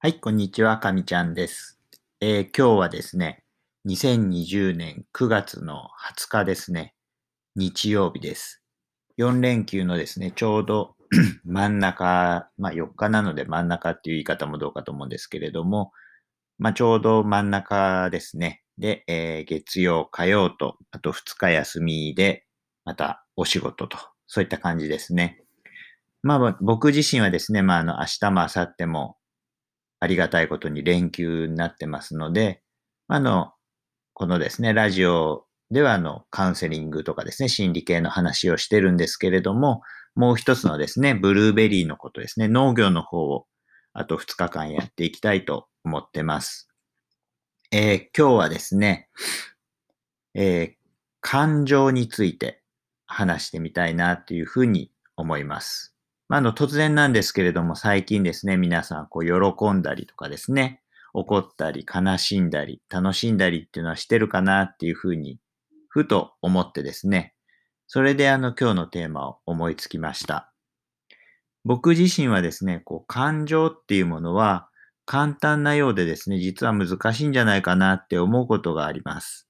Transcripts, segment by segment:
はい、こんにちは、かみちゃんです。えー、今日はですね、2020年9月の20日ですね、日曜日です。4連休のですね、ちょうど 真ん中、まあ4日なので真ん中っていう言い方もどうかと思うんですけれども、まあちょうど真ん中ですね。で、えー、月曜、火曜と、あと2日休みで、またお仕事と、そういった感じですね。まあ僕自身はですね、まああの明日も明後日もありがたいことに連休になってますので、あの、このですね、ラジオではあの、カウンセリングとかですね、心理系の話をしてるんですけれども、もう一つのですね、ブルーベリーのことですね、農業の方をあと2日間やっていきたいと思ってます。えー、今日はですね、えー、感情について話してみたいなというふうに思います。まあ、あの、突然なんですけれども、最近ですね、皆さん、こう、喜んだりとかですね、怒ったり、悲しんだり、楽しんだりっていうのはしてるかなっていうふうに、ふと思ってですね、それであの、今日のテーマを思いつきました。僕自身はですね、こう、感情っていうものは、簡単なようでですね、実は難しいんじゃないかなって思うことがあります。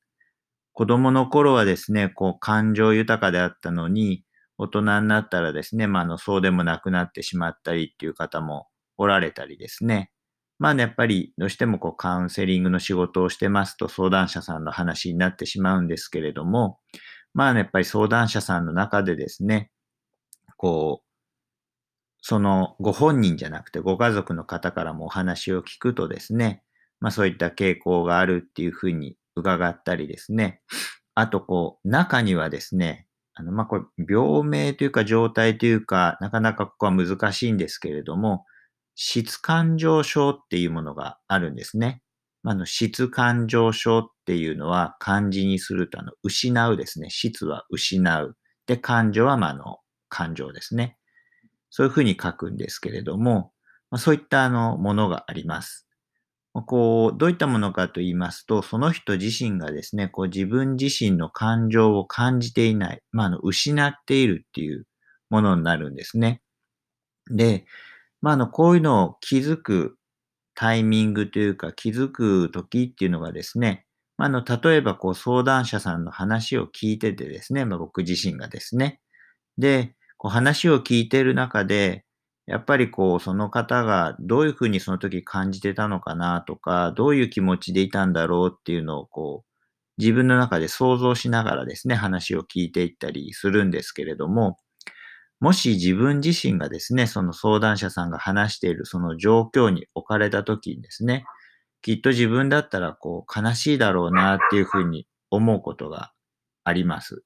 子供の頃はですね、こう、感情豊かであったのに、大人になったらですね、まあ、あの、そうでもなくなってしまったりっていう方もおられたりですね。まあね、やっぱりどうしてもこうカウンセリングの仕事をしてますと相談者さんの話になってしまうんですけれども、まあね、やっぱり相談者さんの中でですね、こう、そのご本人じゃなくてご家族の方からもお話を聞くとですね、まあそういった傾向があるっていうふうに伺ったりですね、あとこう、中にはですね、あの、まあ、これ、病名というか状態というか、なかなかここは難しいんですけれども、質感情症っていうものがあるんですね。あの、質感情症っていうのは漢字にすると、あの、失うですね。質は失う。で、感情は、まあ、の、感情ですね。そういうふうに書くんですけれども、まあ、そういったあの、ものがあります。こう、どういったものかと言いますと、その人自身がですね、こう自分自身の感情を感じていない、まあ、あの、失っているっていうものになるんですね。で、まあ、あの、こういうのを気づくタイミングというか、気づく時っていうのがですね、まあ、あの、例えばこう相談者さんの話を聞いててですね、まあ、僕自身がですね、で、こう話を聞いてる中で、やっぱりこう、その方がどういうふうにその時感じてたのかなとか、どういう気持ちでいたんだろうっていうのをこう、自分の中で想像しながらですね、話を聞いていったりするんですけれども、もし自分自身がですね、その相談者さんが話しているその状況に置かれた時にですね、きっと自分だったらこう悲しいだろうなっていうふうに思うことがあります。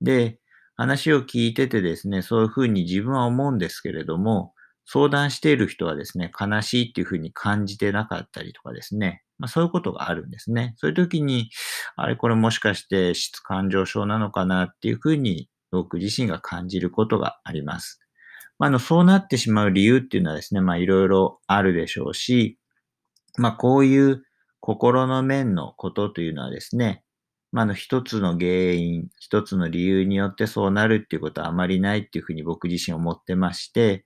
で、話を聞いててですね、そういうふうに自分は思うんですけれども、相談している人はですね、悲しいっていうふうに感じてなかったりとかですね、まあ、そういうことがあるんですね。そういう時に、あれこれもしかして質感情症なのかなっていうふうに僕自身が感じることがあります。まあ、のそうなってしまう理由っていうのはですね、まあいろいろあるでしょうし、まあこういう心の面のことというのはですね、まあ、の一つの原因、一つの理由によってそうなるっていうことはあまりないっていうふうに僕自身思ってまして、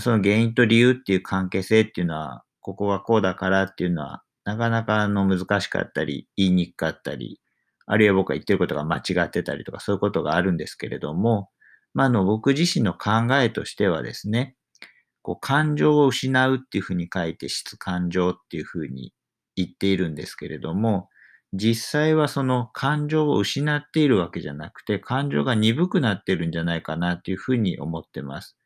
その原因と理由っていう関係性っていうのは、ここがこうだからっていうのは、なかなかあの難しかったり、言いにくかったり、あるいは僕が言ってることが間違ってたりとか、そういうことがあるんですけれども、まあ、あの僕自身の考えとしてはですね、こう感情を失うっていうふうに書いて質感情っていうふうに言っているんですけれども、実際はその感情を失っているわけじゃなくて、感情が鈍くなってるんじゃないかなっていうふうに思ってます。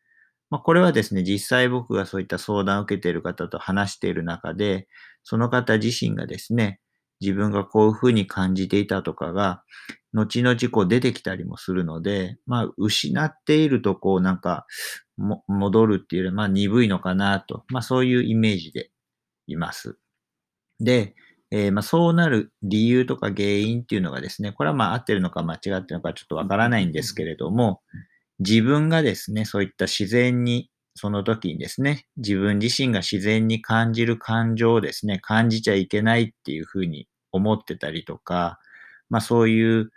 まあ、これはですね、実際僕がそういった相談を受けている方と話している中で、その方自身がですね、自分がこういうふうに感じていたとかが、後々こう出てきたりもするので、まあ、失っているとこうなんか、戻るっていうよりまあ鈍いのかなと、まあそういうイメージでいます。で、えー、まあそうなる理由とか原因っていうのがですね、これはまあ合ってるのか間違ってるのかちょっとわからないんですけれども、自分がですね、そういった自然に、その時にですね、自分自身が自然に感じる感情をですね、感じちゃいけないっていうふうに思ってたりとか、まあそういう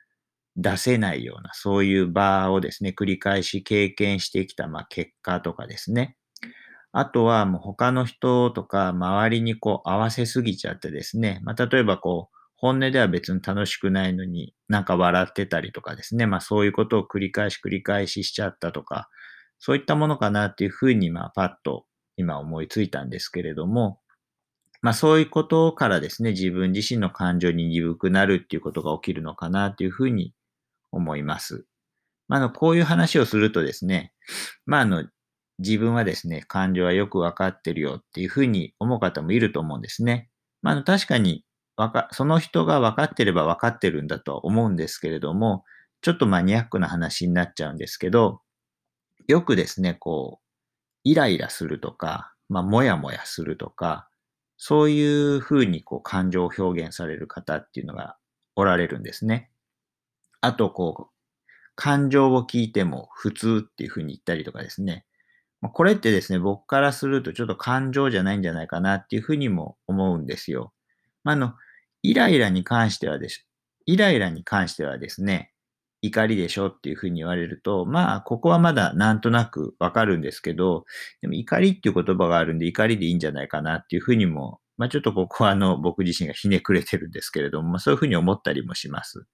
出せないような、そういう場をですね、繰り返し経験してきた、まあ結果とかですね。あとはもう他の人とか周りにこう合わせすぎちゃってですね、まあ、例えばこう、本音では別に楽しくないのになんか笑ってたりとかですね、まあそういうことを繰り返し繰り返ししちゃったとか、そういったものかなっていうふうにまあパッと今思いついたんですけれども、まあそういうことからですね、自分自身の感情に鈍くなるっていうことが起きるのかなっていうふうに思います。まあ、の、こういう話をするとですね、まああの、自分はですね、感情はよくわかってるよっていうふうに思う方もいると思うんですね。まあ、あの確かにか、その人が分かってれば分かってるんだとは思うんですけれども、ちょっとマニアックな話になっちゃうんですけど、よくですね、こう、イライラするとか、まあ、もやもやするとか、そういうふうにこう感情を表現される方っていうのがおられるんですね。あと、こう、感情を聞いても普通っていうふうに言ったりとかですね。これってですね、僕からするとちょっと感情じゃないんじゃないかなっていうふうにも思うんですよ。まあ、の、イライラに関してはです、イライラに関してはですね、怒りでしょっていうふうに言われると、まあ、ここはまだなんとなくわかるんですけど、でも怒りっていう言葉があるんで怒りでいいんじゃないかなっていうふうにも、まあちょっとここはあの僕自身がひねくれてるんですけれども、まあそういうふうに思ったりもします。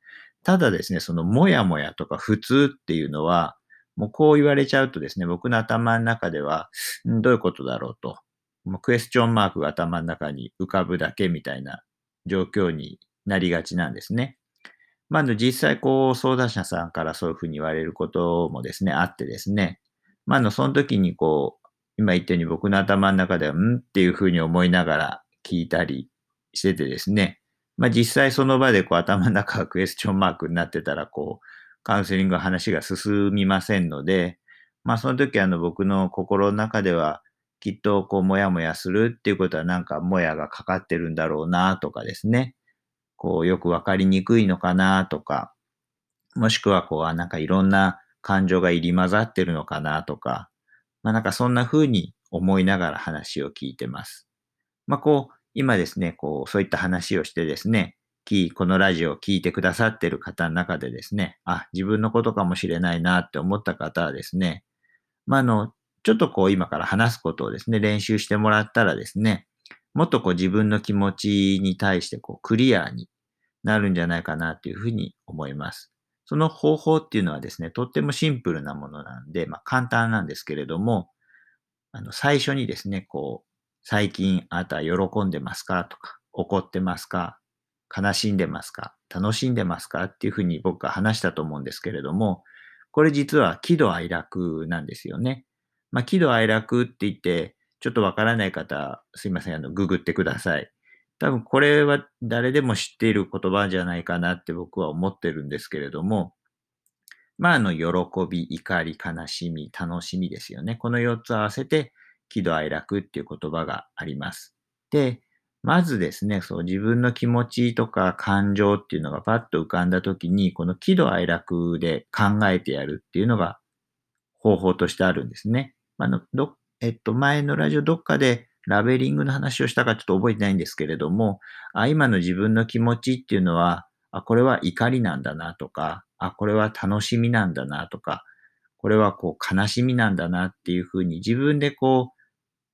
ただですね、そのもやもやとか普通っていうのは、もうこう言われちゃうとですね、僕の頭の中では、どういうことだろうと。もうクエスチョンマークが頭の中に浮かぶだけみたいな状況になりがちなんですね。まあ、実際こう相談者さんからそういうふうに言われることもですね、あってですね。まあ、の、その時にこう、今言ったように僕の頭の中では、んっていうふうに思いながら聞いたりしててですね。まあ、実際その場でこう頭の中がクエスチョンマークになってたら、こう、カウンセリング話が進みませんので、まあ、その時あの僕の心の中では、きっとこう、もやもやするっていうことはなんかもやがかかってるんだろうなとかですね。こう、よくわかりにくいのかなとか、もしくはこう、なんかいろんな感情が入り混ざってるのかなとか、まあなんかそんな風に思いながら話を聞いてます。まあこう、今ですね、こう、そういった話をしてですね、このラジオを聞いてくださってる方の中でですね、あ、自分のことかもしれないなって思った方はですね、まあ、あの、ちょっとこう今から話すことをですね、練習してもらったらですね、もっとこう自分の気持ちに対してこうクリアになるんじゃないかなというふうに思います。その方法っていうのはですね、とってもシンプルなものなんで、まあ簡単なんですけれども、あの最初にですね、こう、最近あなたは喜んでますか？とか、怒ってますか悲しんでますか楽しんでますか？っていうふうに僕は話したと思うんですけれども、これ実は喜怒哀楽なんですよね。まあ、喜怒哀楽って言って、ちょっとわからない方、すいません、あの、ググってください。多分これは誰でも知っている言葉じゃないかなって僕は思ってるんですけれども、まあ、あの、喜び、怒り、悲しみ、楽しみですよね。この4つ合わせて、喜怒哀楽っていう言葉があります。で、まずですね、そう自分の気持ちとか感情っていうのがパッと浮かんだ時に、この喜怒哀楽で考えてやるっていうのが方法としてあるんですね。あ、ど、えっと、前のラジオどっかでラベリングの話をしたかちょっと覚えてないんですけれども、あ、今の自分の気持ちっていうのは、あ、これは怒りなんだなとか、あ、これは楽しみなんだなとか、これはこう悲しみなんだなっていうふうに自分でこう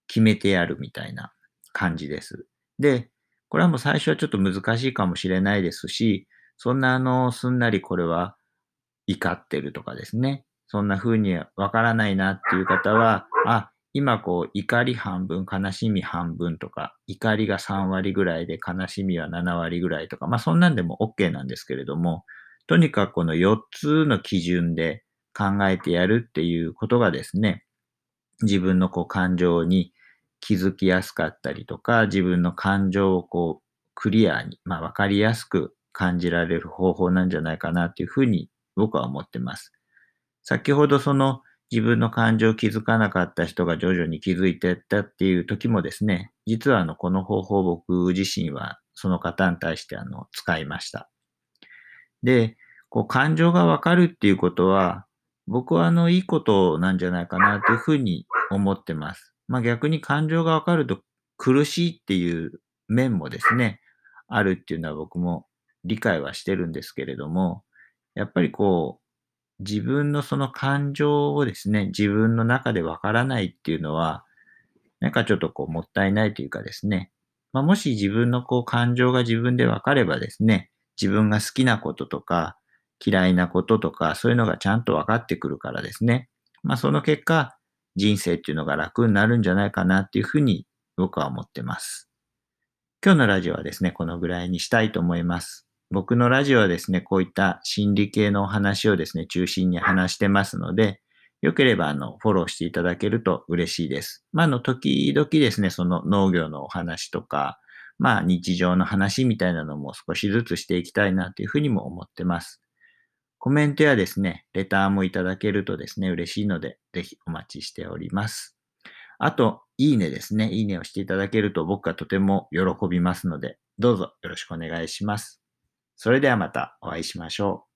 決めてやるみたいな感じです。で、これはもう最初はちょっと難しいかもしれないですし、そんなあの、すんなりこれは怒ってるとかですね。そんな風にわからないなっていう方は、あ、今こう怒り半分、悲しみ半分とか、怒りが3割ぐらいで悲しみは7割ぐらいとか、まあそんなんでも OK なんですけれども、とにかくこの4つの基準で考えてやるっていうことがですね、自分のこう感情に気づきやすかったりとか、自分の感情をこうクリアに、まあわかりやすく感じられる方法なんじゃないかなというふうに僕は思ってます。先ほどその自分の感情を気づかなかった人が徐々に気づいてったっていう時もですね、実はあのこの方法僕自身はその方に対してあの使いました。で、こう感情がわかるっていうことは、僕はあのいいことなんじゃないかなというふうに思ってます。まあ逆に感情がわかると苦しいっていう面もですね、あるっていうのは僕も理解はしてるんですけれども、やっぱりこう、自分のその感情をですね、自分の中でわからないっていうのは、なんかちょっとこうもったいないというかですね、まあ、もし自分のこう感情が自分で分かればですね、自分が好きなこととか嫌いなこととかそういうのがちゃんと分かってくるからですね、まあその結果人生っていうのが楽になるんじゃないかなっていうふうに僕は思ってます。今日のラジオはですね、このぐらいにしたいと思います。僕のラジオはですね、こういった心理系のお話をですね、中心に話してますので、よければ、あの、フォローしていただけると嬉しいです。まあ、あの、時々ですね、その農業のお話とか、まあ、日常の話みたいなのも少しずつしていきたいなというふうにも思ってます。コメントやですね、レターもいただけるとですね、嬉しいので、ぜひお待ちしております。あと、いいねですね。いいねをしていただけると僕はとても喜びますので、どうぞよろしくお願いします。それではまたお会いしましょう。